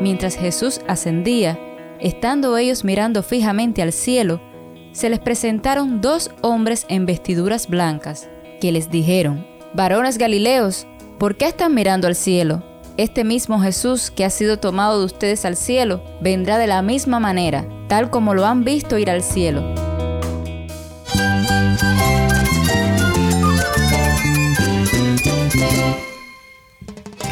Mientras Jesús ascendía, estando ellos mirando fijamente al cielo, se les presentaron dos hombres en vestiduras blancas, que les dijeron, Varones Galileos, ¿por qué están mirando al cielo? Este mismo Jesús que ha sido tomado de ustedes al cielo, vendrá de la misma manera, tal como lo han visto ir al cielo.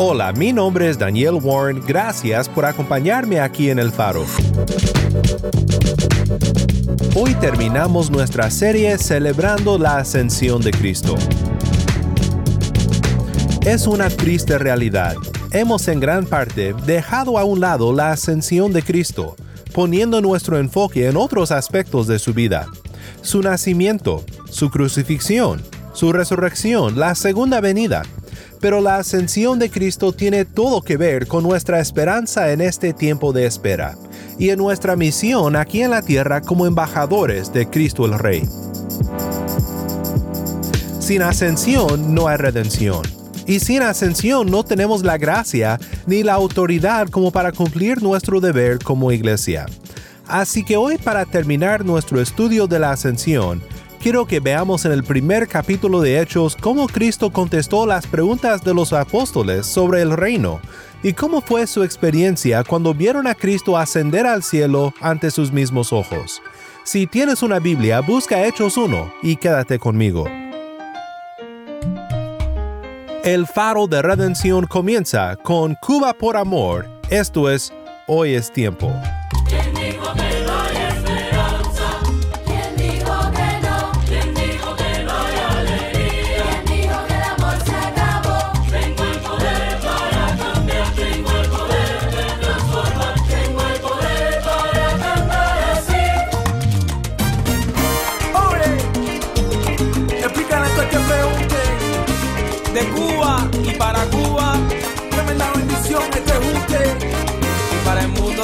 Hola, mi nombre es Daniel Warren. Gracias por acompañarme aquí en El Faro. Hoy terminamos nuestra serie celebrando la ascensión de Cristo. Es una triste realidad. Hemos en gran parte dejado a un lado la ascensión de Cristo, poniendo nuestro enfoque en otros aspectos de su vida. Su nacimiento, su crucifixión, su resurrección, la segunda venida pero la ascensión de Cristo tiene todo que ver con nuestra esperanza en este tiempo de espera y en nuestra misión aquí en la tierra como embajadores de Cristo el Rey. Sin ascensión no hay redención. Y sin ascensión no tenemos la gracia ni la autoridad como para cumplir nuestro deber como iglesia. Así que hoy para terminar nuestro estudio de la ascensión, quiero que veamos en el primer capítulo de Hechos cómo Cristo contestó las preguntas de los apóstoles sobre el reino y cómo fue su experiencia cuando vieron a Cristo ascender al cielo ante sus mismos ojos. Si tienes una Biblia, busca Hechos 1 y quédate conmigo. El faro de redención comienza con Cuba por amor, esto es, hoy es tiempo.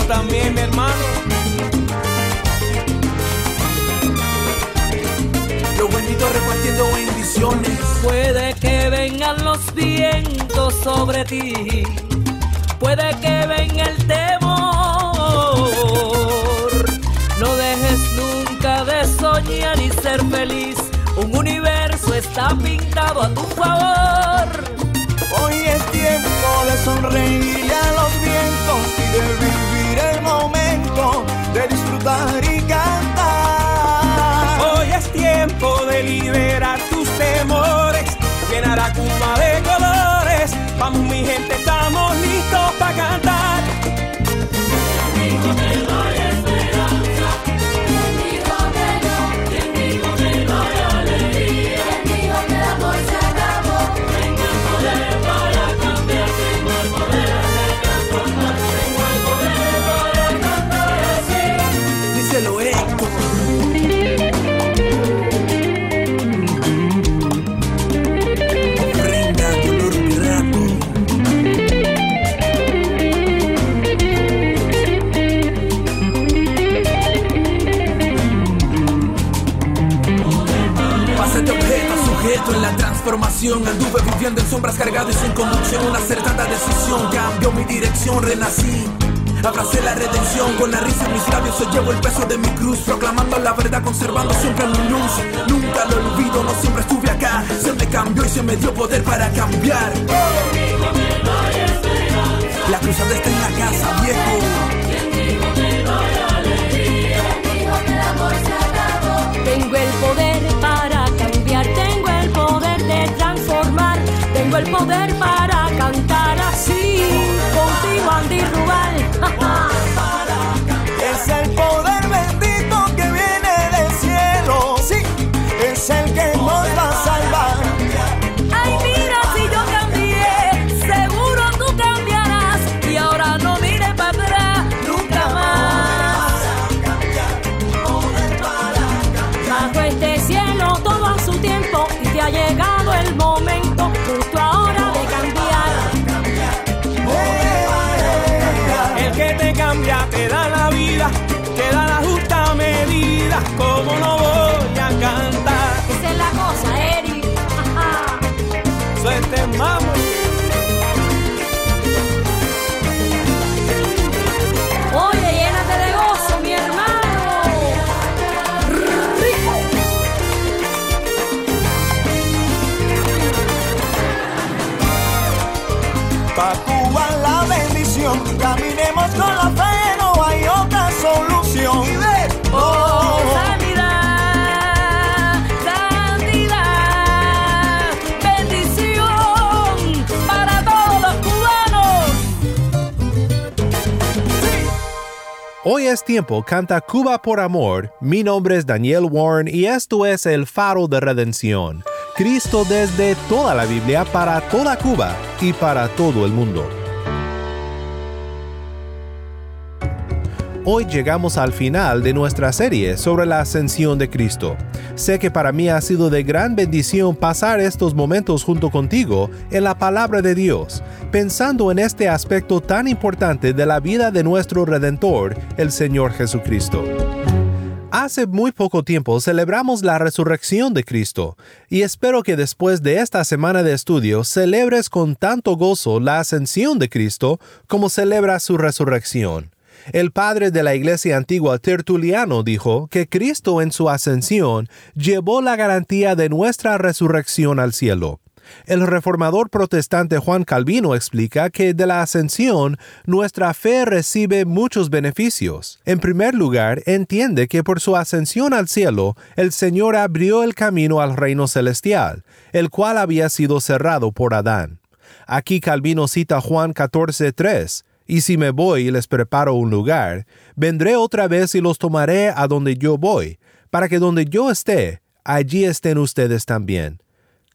También, mi hermano. Los benditos repartiendo bendiciones. Puede que vengan los vientos sobre ti. Puede que venga el temor. No dejes nunca de soñar y ser feliz. Un universo está pintado a tu favor. Hoy es tiempo de sonreírle a los vientos y de vivir el momento de disfrutar y cantar. Hoy es tiempo de liberar tus temores, llenar a Cuba de colores. Vamos mi gente, estamos listos para cantar. Anduve viviendo en sombras cargado y sin conducción. Una acertada decisión cambió mi dirección. Renací Abracé la redención. Con la risa en mis labios Hoy llevo el peso de mi cruz. Proclamando la verdad, conservando siempre mi luz. Nunca lo olvido, no siempre estuve acá. Se me cambió y se me dio poder para cambiar Es tiempo, canta Cuba por amor. Mi nombre es Daniel Warren y esto es el faro de redención. Cristo desde toda la Biblia para toda Cuba y para todo el mundo. Hoy llegamos al final de nuestra serie sobre la ascensión de Cristo. Sé que para mí ha sido de gran bendición pasar estos momentos junto contigo en la palabra de Dios, pensando en este aspecto tan importante de la vida de nuestro Redentor, el Señor Jesucristo. Hace muy poco tiempo celebramos la resurrección de Cristo y espero que después de esta semana de estudio celebres con tanto gozo la ascensión de Cristo como celebra su resurrección. El padre de la iglesia antigua Tertuliano dijo que Cristo en su ascensión llevó la garantía de nuestra resurrección al cielo. El reformador protestante Juan Calvino explica que de la ascensión nuestra fe recibe muchos beneficios. En primer lugar, entiende que por su ascensión al cielo, el Señor abrió el camino al reino celestial, el cual había sido cerrado por Adán. Aquí Calvino cita Juan 14:3. Y si me voy y les preparo un lugar, vendré otra vez y los tomaré a donde yo voy, para que donde yo esté, allí estén ustedes también.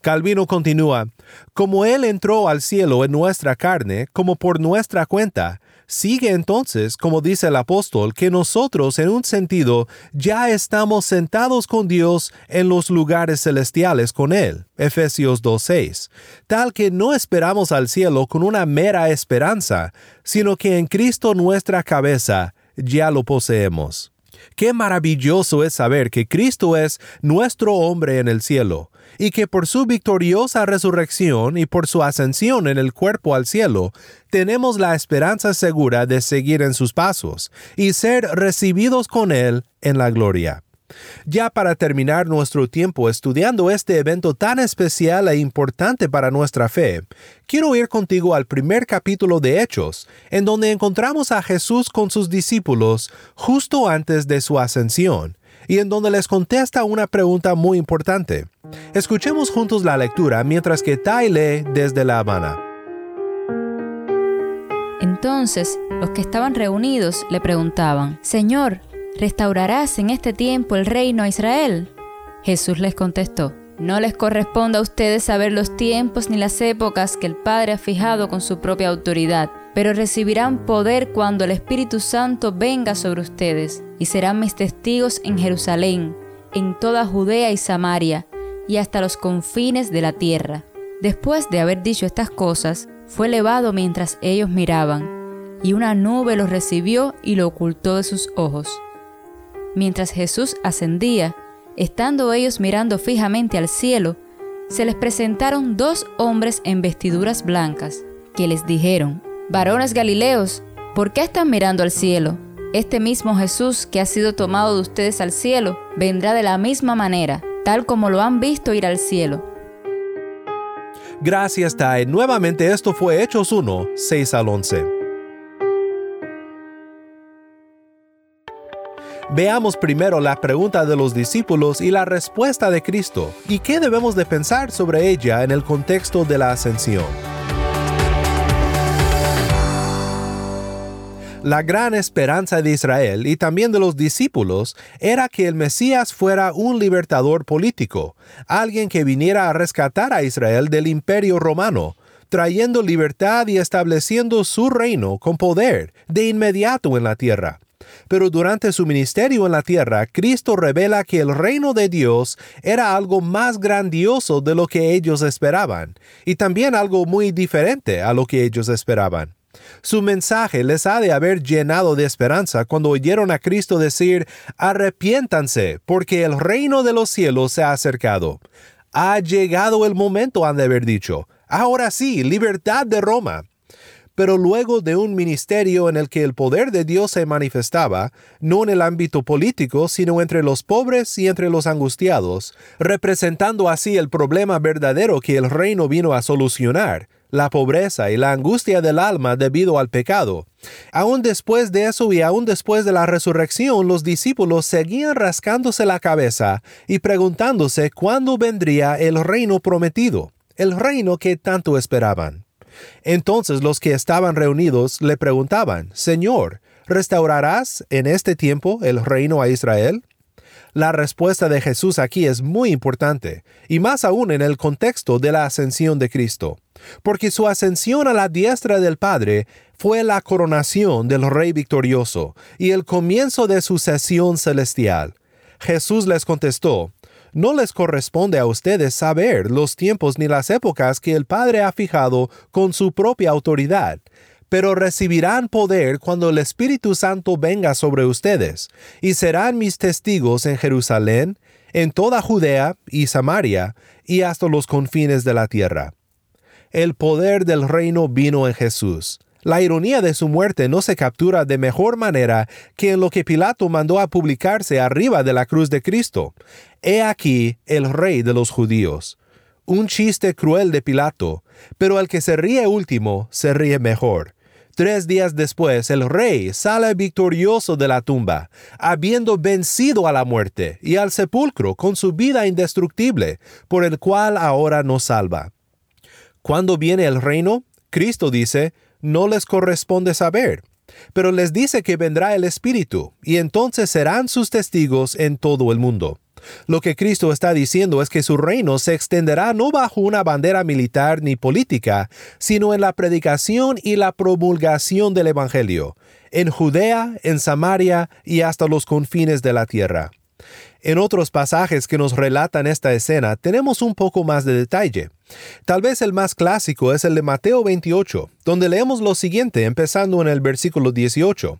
Calvino continúa, como Él entró al cielo en nuestra carne, como por nuestra cuenta, sigue entonces, como dice el apóstol, que nosotros en un sentido ya estamos sentados con Dios en los lugares celestiales con Él. Efesios 2.6. Tal que no esperamos al cielo con una mera esperanza, sino que en Cristo nuestra cabeza ya lo poseemos. Qué maravilloso es saber que Cristo es nuestro hombre en el cielo, y que por su victoriosa resurrección y por su ascensión en el cuerpo al cielo, tenemos la esperanza segura de seguir en sus pasos y ser recibidos con Él en la gloria. Ya para terminar nuestro tiempo estudiando este evento tan especial e importante para nuestra fe, quiero ir contigo al primer capítulo de Hechos, en donde encontramos a Jesús con sus discípulos justo antes de su ascensión, y en donde les contesta una pregunta muy importante. Escuchemos juntos la lectura mientras que Tai lee desde La Habana. Entonces los que estaban reunidos le preguntaban, Señor, ¿restaurarás en este tiempo el reino a Israel? Jesús les contestó, no les corresponde a ustedes saber los tiempos ni las épocas que el Padre ha fijado con su propia autoridad, pero recibirán poder cuando el Espíritu Santo venga sobre ustedes, y serán mis testigos en Jerusalén, en toda Judea y Samaria, y hasta los confines de la tierra. Después de haber dicho estas cosas, fue elevado mientras ellos miraban, y una nube lo recibió y lo ocultó de sus ojos. Mientras Jesús ascendía, estando ellos mirando fijamente al cielo, se les presentaron dos hombres en vestiduras blancas, que les dijeron, Varones Galileos, ¿por qué están mirando al cielo? Este mismo Jesús que ha sido tomado de ustedes al cielo, vendrá de la misma manera, tal como lo han visto ir al cielo. Gracias, Tai. Nuevamente esto fue Hechos 1, 6 al 11. Veamos primero la pregunta de los discípulos y la respuesta de Cristo, y qué debemos de pensar sobre ella en el contexto de la ascensión. La gran esperanza de Israel y también de los discípulos era que el Mesías fuera un libertador político, alguien que viniera a rescatar a Israel del imperio romano, trayendo libertad y estableciendo su reino con poder de inmediato en la tierra. Pero durante su ministerio en la tierra, Cristo revela que el reino de Dios era algo más grandioso de lo que ellos esperaban, y también algo muy diferente a lo que ellos esperaban. Su mensaje les ha de haber llenado de esperanza cuando oyeron a Cristo decir, arrepiéntanse, porque el reino de los cielos se ha acercado. Ha llegado el momento, han de haber dicho. Ahora sí, libertad de Roma. Pero luego de un ministerio en el que el poder de Dios se manifestaba, no en el ámbito político, sino entre los pobres y entre los angustiados, representando así el problema verdadero que el reino vino a solucionar, la pobreza y la angustia del alma debido al pecado. Aún después de eso y aún después de la resurrección, los discípulos seguían rascándose la cabeza y preguntándose cuándo vendría el reino prometido, el reino que tanto esperaban. Entonces los que estaban reunidos le preguntaban, Señor, ¿restaurarás en este tiempo el reino a Israel? La respuesta de Jesús aquí es muy importante, y más aún en el contexto de la ascensión de Cristo, porque su ascensión a la diestra del Padre fue la coronación del Rey victorioso y el comienzo de su sesión celestial. Jesús les contestó, no les corresponde a ustedes saber los tiempos ni las épocas que el Padre ha fijado con su propia autoridad, pero recibirán poder cuando el Espíritu Santo venga sobre ustedes, y serán mis testigos en Jerusalén, en toda Judea y Samaria, y hasta los confines de la tierra. El poder del reino vino en Jesús. La ironía de su muerte no se captura de mejor manera que en lo que Pilato mandó a publicarse arriba de la cruz de Cristo. He aquí el rey de los judíos. Un chiste cruel de Pilato, pero el que se ríe último se ríe mejor. Tres días después, el rey sale victorioso de la tumba, habiendo vencido a la muerte y al sepulcro con su vida indestructible, por el cual ahora nos salva. Cuando viene el reino, Cristo dice, no les corresponde saber, pero les dice que vendrá el Espíritu, y entonces serán sus testigos en todo el mundo. Lo que Cristo está diciendo es que su reino se extenderá no bajo una bandera militar ni política, sino en la predicación y la promulgación del Evangelio, en Judea, en Samaria y hasta los confines de la tierra. En otros pasajes que nos relatan esta escena tenemos un poco más de detalle. Tal vez el más clásico es el de Mateo 28, donde leemos lo siguiente empezando en el versículo 18.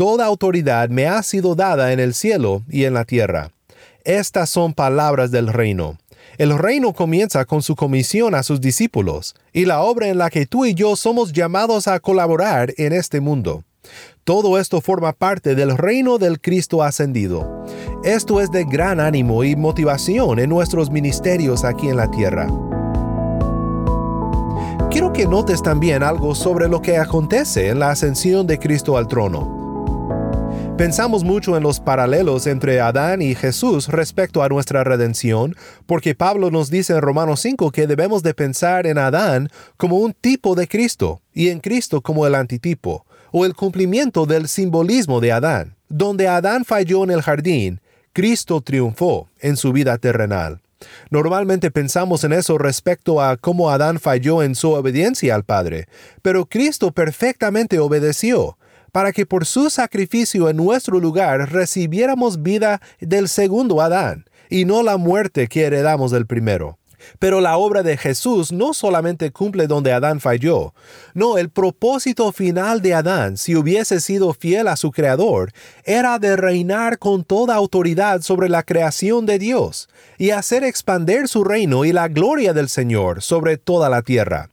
Toda autoridad me ha sido dada en el cielo y en la tierra. Estas son palabras del reino. El reino comienza con su comisión a sus discípulos y la obra en la que tú y yo somos llamados a colaborar en este mundo. Todo esto forma parte del reino del Cristo ascendido. Esto es de gran ánimo y motivación en nuestros ministerios aquí en la tierra. Quiero que notes también algo sobre lo que acontece en la ascensión de Cristo al trono. Pensamos mucho en los paralelos entre Adán y Jesús respecto a nuestra redención, porque Pablo nos dice en Romanos 5 que debemos de pensar en Adán como un tipo de Cristo y en Cristo como el antitipo, o el cumplimiento del simbolismo de Adán. Donde Adán falló en el jardín, Cristo triunfó en su vida terrenal. Normalmente pensamos en eso respecto a cómo Adán falló en su obediencia al Padre, pero Cristo perfectamente obedeció para que por su sacrificio en nuestro lugar recibiéramos vida del segundo Adán, y no la muerte que heredamos del primero. Pero la obra de Jesús no solamente cumple donde Adán falló, no, el propósito final de Adán, si hubiese sido fiel a su Creador, era de reinar con toda autoridad sobre la creación de Dios y hacer expander su reino y la gloria del Señor sobre toda la tierra.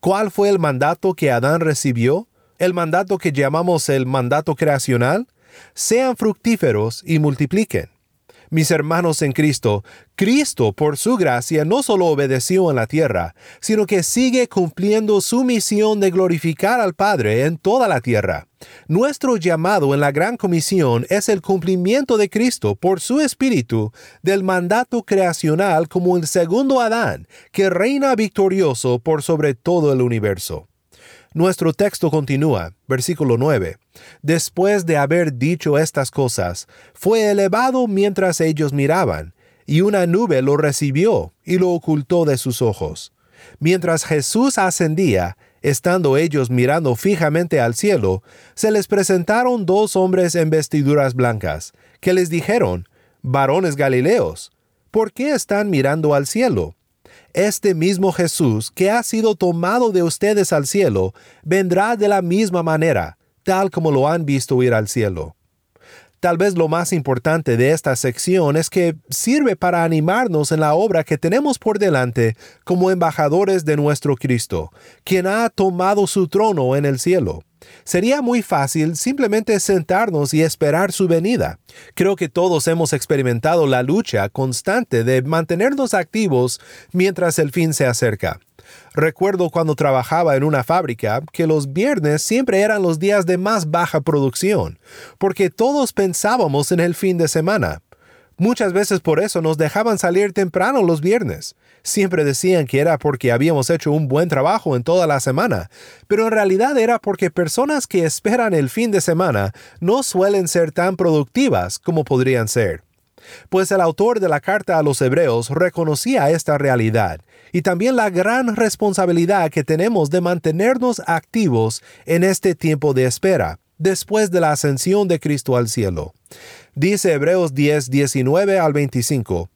¿Cuál fue el mandato que Adán recibió? El mandato que llamamos el mandato creacional, sean fructíferos y multipliquen. Mis hermanos en Cristo, Cristo por su gracia no solo obedeció en la tierra, sino que sigue cumpliendo su misión de glorificar al Padre en toda la tierra. Nuestro llamado en la Gran Comisión es el cumplimiento de Cristo por su Espíritu del mandato creacional como el segundo Adán, que reina victorioso por sobre todo el universo. Nuestro texto continúa, versículo 9. Después de haber dicho estas cosas, fue elevado mientras ellos miraban, y una nube lo recibió y lo ocultó de sus ojos. Mientras Jesús ascendía, estando ellos mirando fijamente al cielo, se les presentaron dos hombres en vestiduras blancas, que les dijeron, varones Galileos, ¿por qué están mirando al cielo? Este mismo Jesús que ha sido tomado de ustedes al cielo, vendrá de la misma manera, tal como lo han visto ir al cielo. Tal vez lo más importante de esta sección es que sirve para animarnos en la obra que tenemos por delante como embajadores de nuestro Cristo, quien ha tomado su trono en el cielo. Sería muy fácil simplemente sentarnos y esperar su venida. Creo que todos hemos experimentado la lucha constante de mantenernos activos mientras el fin se acerca. Recuerdo cuando trabajaba en una fábrica que los viernes siempre eran los días de más baja producción, porque todos pensábamos en el fin de semana. Muchas veces por eso nos dejaban salir temprano los viernes. Siempre decían que era porque habíamos hecho un buen trabajo en toda la semana, pero en realidad era porque personas que esperan el fin de semana no suelen ser tan productivas como podrían ser. Pues el autor de la carta a los hebreos reconocía esta realidad y también la gran responsabilidad que tenemos de mantenernos activos en este tiempo de espera, después de la ascensión de Cristo al cielo. Dice Hebreos 10, 19 al 25.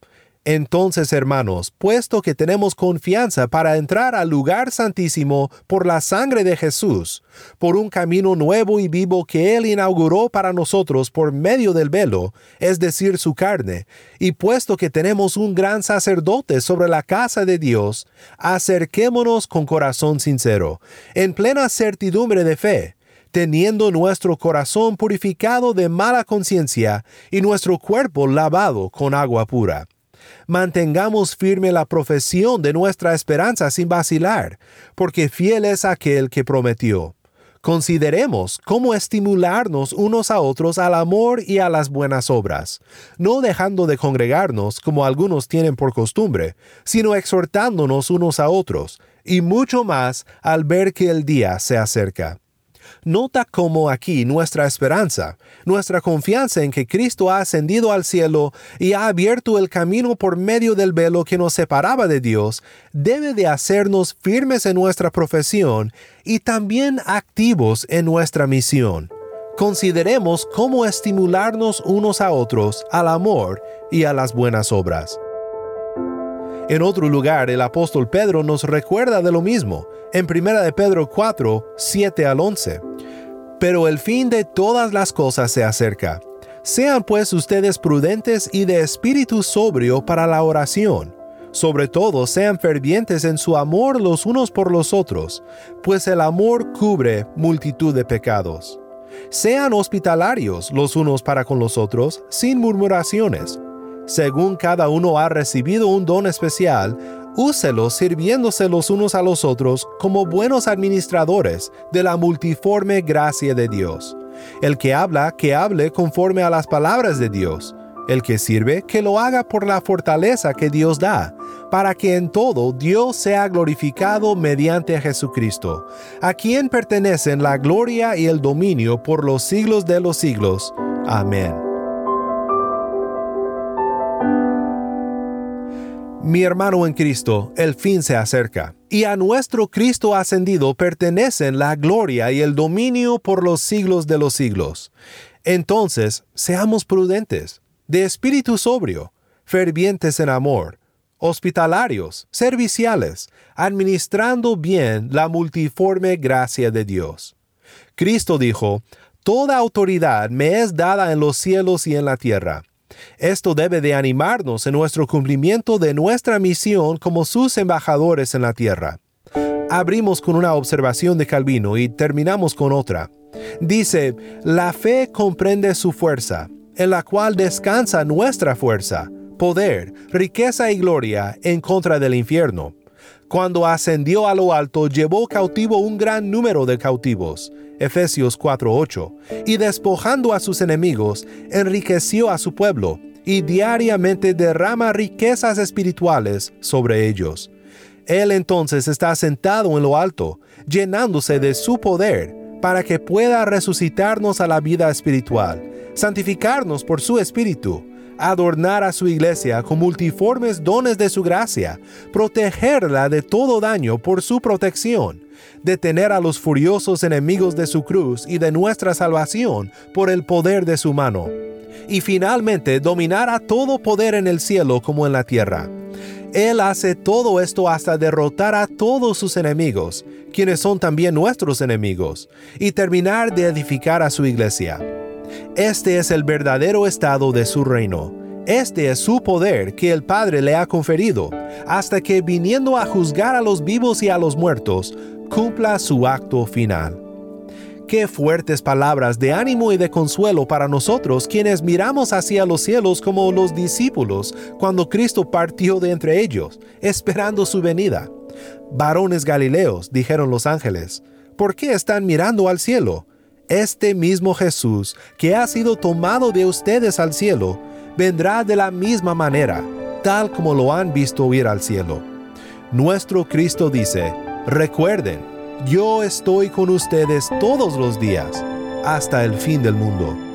Entonces, hermanos, puesto que tenemos confianza para entrar al lugar santísimo por la sangre de Jesús, por un camino nuevo y vivo que Él inauguró para nosotros por medio del velo, es decir, su carne, y puesto que tenemos un gran sacerdote sobre la casa de Dios, acerquémonos con corazón sincero, en plena certidumbre de fe, teniendo nuestro corazón purificado de mala conciencia y nuestro cuerpo lavado con agua pura mantengamos firme la profesión de nuestra esperanza sin vacilar, porque fiel es aquel que prometió. Consideremos cómo estimularnos unos a otros al amor y a las buenas obras, no dejando de congregarnos como algunos tienen por costumbre, sino exhortándonos unos a otros, y mucho más al ver que el día se acerca. Nota cómo aquí nuestra esperanza, nuestra confianza en que Cristo ha ascendido al cielo y ha abierto el camino por medio del velo que nos separaba de Dios, debe de hacernos firmes en nuestra profesión y también activos en nuestra misión. Consideremos cómo estimularnos unos a otros al amor y a las buenas obras. En otro lugar, el apóstol Pedro nos recuerda de lo mismo, en 1 de Pedro 4, 7 al 11. Pero el fin de todas las cosas se acerca. Sean pues ustedes prudentes y de espíritu sobrio para la oración. Sobre todo sean fervientes en su amor los unos por los otros, pues el amor cubre multitud de pecados. Sean hospitalarios los unos para con los otros, sin murmuraciones según cada uno ha recibido un don especial, úselos sirviéndose los unos a los otros como buenos administradores de la multiforme gracia de Dios. El que habla, que hable conforme a las palabras de Dios. El que sirve, que lo haga por la fortaleza que Dios da, para que en todo Dios sea glorificado mediante Jesucristo, a quien pertenecen la gloria y el dominio por los siglos de los siglos. Amén. Mi hermano en Cristo, el fin se acerca, y a nuestro Cristo ascendido pertenecen la gloria y el dominio por los siglos de los siglos. Entonces, seamos prudentes, de espíritu sobrio, fervientes en amor, hospitalarios, serviciales, administrando bien la multiforme gracia de Dios. Cristo dijo, Toda autoridad me es dada en los cielos y en la tierra. Esto debe de animarnos en nuestro cumplimiento de nuestra misión como sus embajadores en la tierra. Abrimos con una observación de Calvino y terminamos con otra. Dice, la fe comprende su fuerza, en la cual descansa nuestra fuerza, poder, riqueza y gloria en contra del infierno. Cuando ascendió a lo alto, llevó cautivo un gran número de cautivos. Efesios 4:8. Y despojando a sus enemigos, enriqueció a su pueblo, y diariamente derrama riquezas espirituales sobre ellos. Él entonces está sentado en lo alto, llenándose de su poder, para que pueda resucitarnos a la vida espiritual, santificarnos por su espíritu, adornar a su iglesia con multiformes dones de su gracia, protegerla de todo daño por su protección, detener a los furiosos enemigos de su cruz y de nuestra salvación por el poder de su mano, y finalmente dominar a todo poder en el cielo como en la tierra. Él hace todo esto hasta derrotar a todos sus enemigos, quienes son también nuestros enemigos, y terminar de edificar a su iglesia. Este es el verdadero estado de su reino. Este es su poder que el Padre le ha conferido, hasta que viniendo a juzgar a los vivos y a los muertos, cumpla su acto final. Qué fuertes palabras de ánimo y de consuelo para nosotros quienes miramos hacia los cielos como los discípulos cuando Cristo partió de entre ellos, esperando su venida. Varones Galileos, dijeron los ángeles, ¿por qué están mirando al cielo? Este mismo Jesús, que ha sido tomado de ustedes al cielo, vendrá de la misma manera, tal como lo han visto ir al cielo. Nuestro Cristo dice, recuerden, yo estoy con ustedes todos los días, hasta el fin del mundo.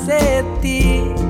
De ti.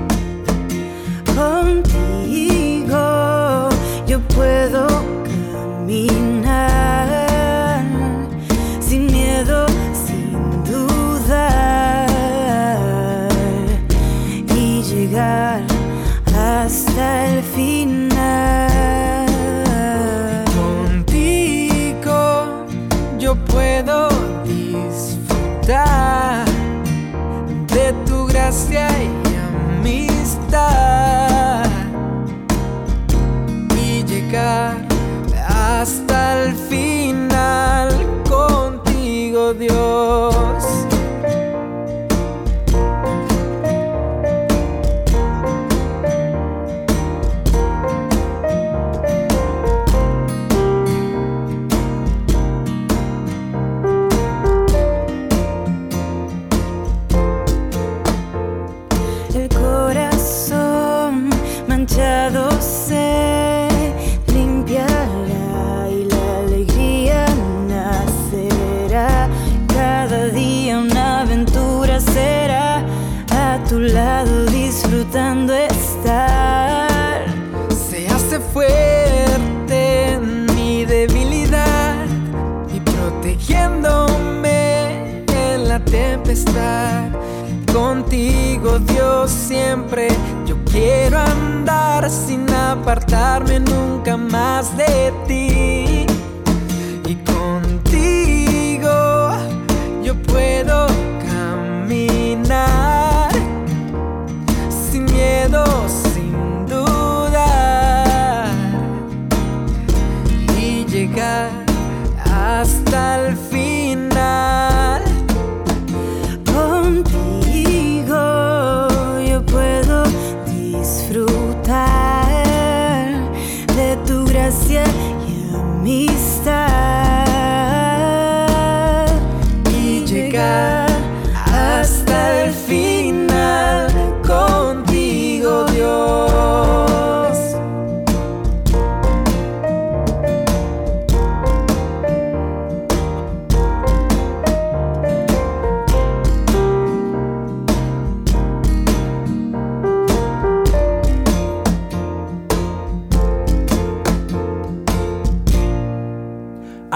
Apartarme nunca más de ti.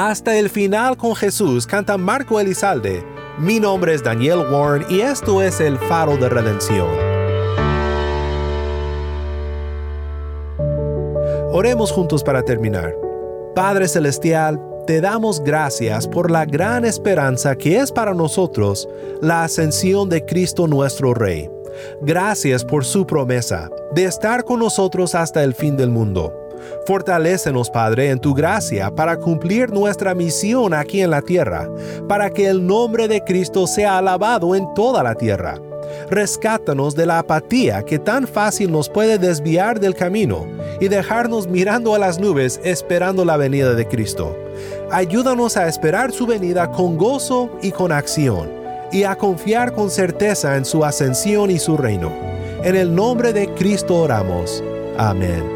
Hasta el final con Jesús canta Marco Elizalde. Mi nombre es Daniel Warren y esto es el faro de redención. Oremos juntos para terminar. Padre Celestial, te damos gracias por la gran esperanza que es para nosotros la ascensión de Cristo nuestro Rey. Gracias por su promesa de estar con nosotros hasta el fin del mundo. Fortalécenos, Padre, en tu gracia para cumplir nuestra misión aquí en la tierra, para que el nombre de Cristo sea alabado en toda la tierra. Rescátanos de la apatía que tan fácil nos puede desviar del camino y dejarnos mirando a las nubes esperando la venida de Cristo. Ayúdanos a esperar su venida con gozo y con acción, y a confiar con certeza en su ascensión y su reino. En el nombre de Cristo oramos. Amén.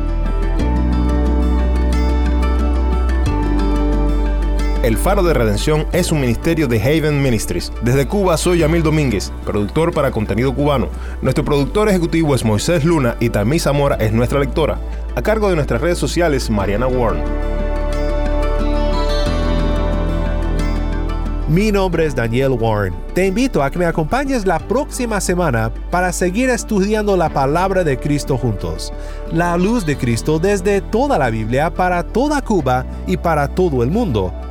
El Faro de Redención es un ministerio de Haven Ministries. Desde Cuba soy Yamil Domínguez, productor para contenido cubano. Nuestro productor ejecutivo es Moisés Luna y Tammy Zamora es nuestra lectora. A cargo de nuestras redes sociales, Mariana Warren. Mi nombre es Daniel Warren. Te invito a que me acompañes la próxima semana para seguir estudiando la palabra de Cristo juntos. La luz de Cristo desde toda la Biblia para toda Cuba y para todo el mundo